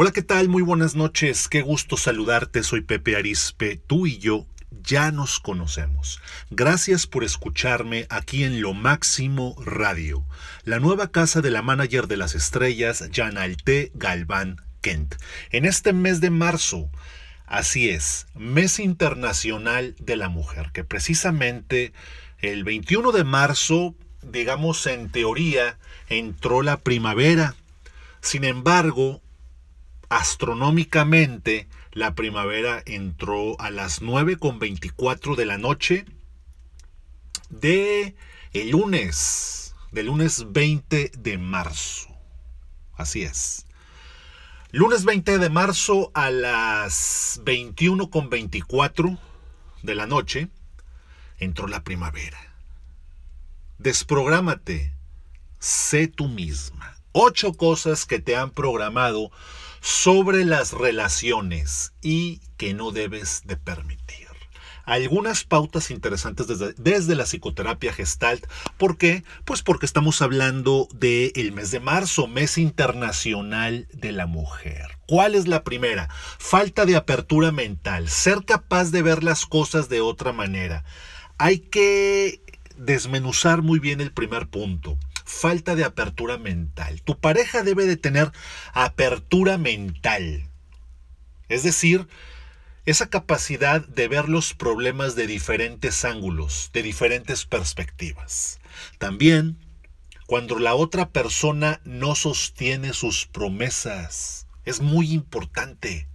Hola, ¿qué tal? Muy buenas noches. Qué gusto saludarte. Soy Pepe Arispe. Tú y yo ya nos conocemos. Gracias por escucharme aquí en Lo Máximo Radio, la nueva casa de la manager de las estrellas, Janalte Galván Kent. En este mes de marzo, así es, mes internacional de la mujer, que precisamente el 21 de marzo, digamos en teoría, entró la primavera. Sin embargo, astronómicamente, la primavera entró a las 9.24 de la noche de el lunes, del lunes 20 de marzo. Así es. Lunes 20 de marzo a las 21.24 de la noche entró la primavera. Desprográmate. Sé tú misma. Ocho cosas que te han programado sobre las relaciones y que no debes de permitir. Algunas pautas interesantes desde, la psicoterapia gestalt. ¿Por qué? Pues porque estamos hablando del mes de marzo, mes internacional de la mujer. ¿Cuál es la primera? Falta de apertura mental, ser capaz de ver las cosas de otra manera. Hay que desmenuzar muy bien el primer punto falta de apertura mental. Tu pareja debe de tener apertura mental. Es decir, esa capacidad de ver los problemas de diferentes ángulos, de diferentes perspectivas. También cuando la otra persona no sostiene sus promesas. Es muy importante.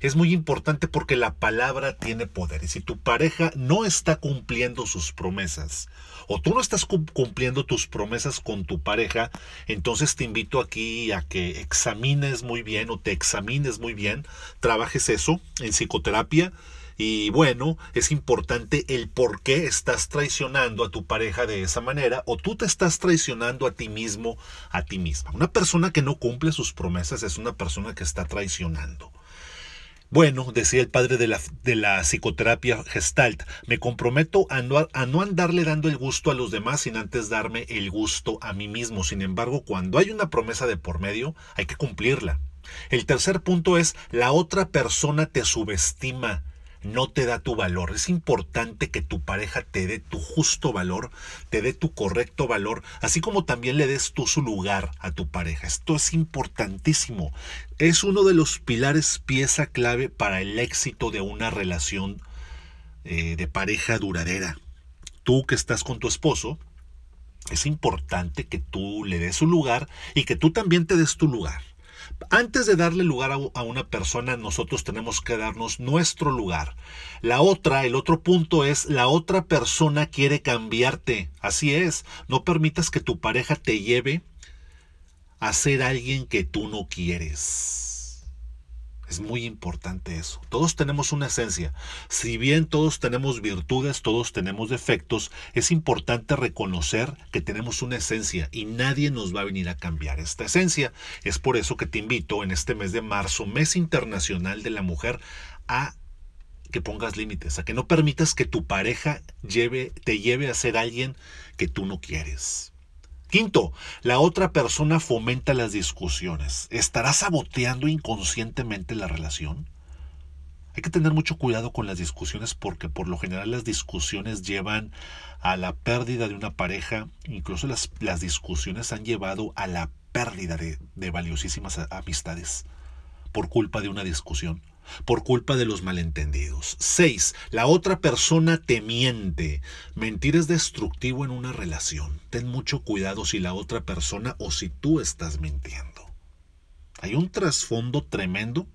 Es muy importante porque la palabra tiene poder. Y si tu pareja no está cumpliendo sus promesas, o tú no estás cumpliendo tus promesas con tu pareja, entonces te invito aquí a que examines muy bien o te examines muy bien, trabajes eso en psicoterapia. Y bueno, es importante el por qué estás traicionando a tu pareja de esa manera o tú te estás traicionando a ti mismo, a ti misma. Una persona que no cumple sus promesas es una persona que está traicionando. Bueno, decía el padre de la, de la psicoterapia gestalt, me comprometo a no, a no andarle dando el gusto a los demás sin antes darme el gusto a mí mismo. Sin embargo, cuando hay una promesa de por medio, hay que cumplirla. El tercer punto es, la otra persona te subestima, no te da tu valor. Es importante que tu pareja te dé tu justo valor, te dé tu correcto valor, así como también le des tú su lugar a tu pareja. Esto es importantísimo. Es uno de los pilares, pieza clave para el éxito de una relación eh, de pareja duradera. Tú que estás con tu esposo, es importante que tú le des su lugar y que tú también te des tu lugar. Antes de darle lugar a una persona, nosotros tenemos que darnos nuestro lugar. La otra, el otro punto es, la otra persona quiere cambiarte. Así es, no permitas que tu pareja te lleve a ser alguien que tú no quieres. Es muy importante eso. Todos tenemos una esencia. Si bien todos tenemos virtudes, todos tenemos defectos, es importante reconocer que tenemos una esencia y nadie nos va a venir a cambiar esta esencia. Es por eso que te invito en este mes de marzo, mes internacional de la mujer, a que pongas límites, a que no permitas que tu pareja lleve, te lleve a ser alguien que tú no quieres. Quinto, la otra persona fomenta las discusiones. ¿Estará saboteando inconscientemente la relación? Hay que tener mucho cuidado con las discusiones porque por lo general las discusiones llevan a la pérdida de una pareja, incluso las, las discusiones han llevado a la pérdida de, de valiosísimas amistades por culpa de una discusión por culpa de los malentendidos. 6. La otra persona te miente. Mentir es destructivo en una relación. Ten mucho cuidado si la otra persona o si tú estás mintiendo. Hay un trasfondo tremendo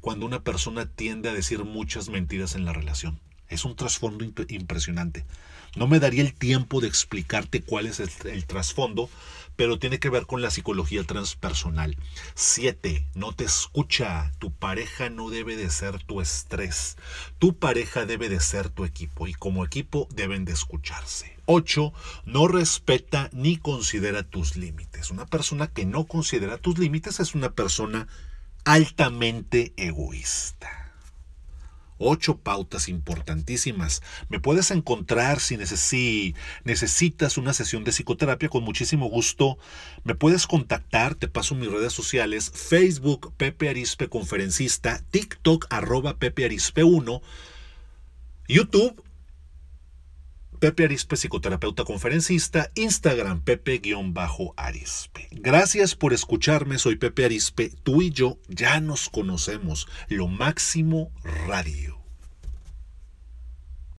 cuando una persona tiende a decir muchas mentiras en la relación. Es un trasfondo impresionante. No me daría el tiempo de explicarte cuál es el, trasfondo, pero tiene que ver con la psicología transpersonal. 7. No te escucha. Tu pareja no debe de ser tu estrés. Tu pareja debe de ser tu equipo y como equipo deben de escucharse. 8. No respeta ni considera tus límites. Una persona que no considera tus límites es una persona altamente egoísta. Ocho pautas importantísimas. Me puedes encontrar si, necesitas una sesión de psicoterapia, con muchísimo gusto. Me puedes contactar, te paso mis redes sociales, Facebook Pepe Arispe Conferencista, TikTok arroba Pepe Arispe 1, YouTube Pepe Arispe, psicoterapeuta conferencista, Instagram Pepe-Arispe. Gracias por escucharme, soy Pepe Arispe, tú y yo ya nos conocemos, lo máximo radio.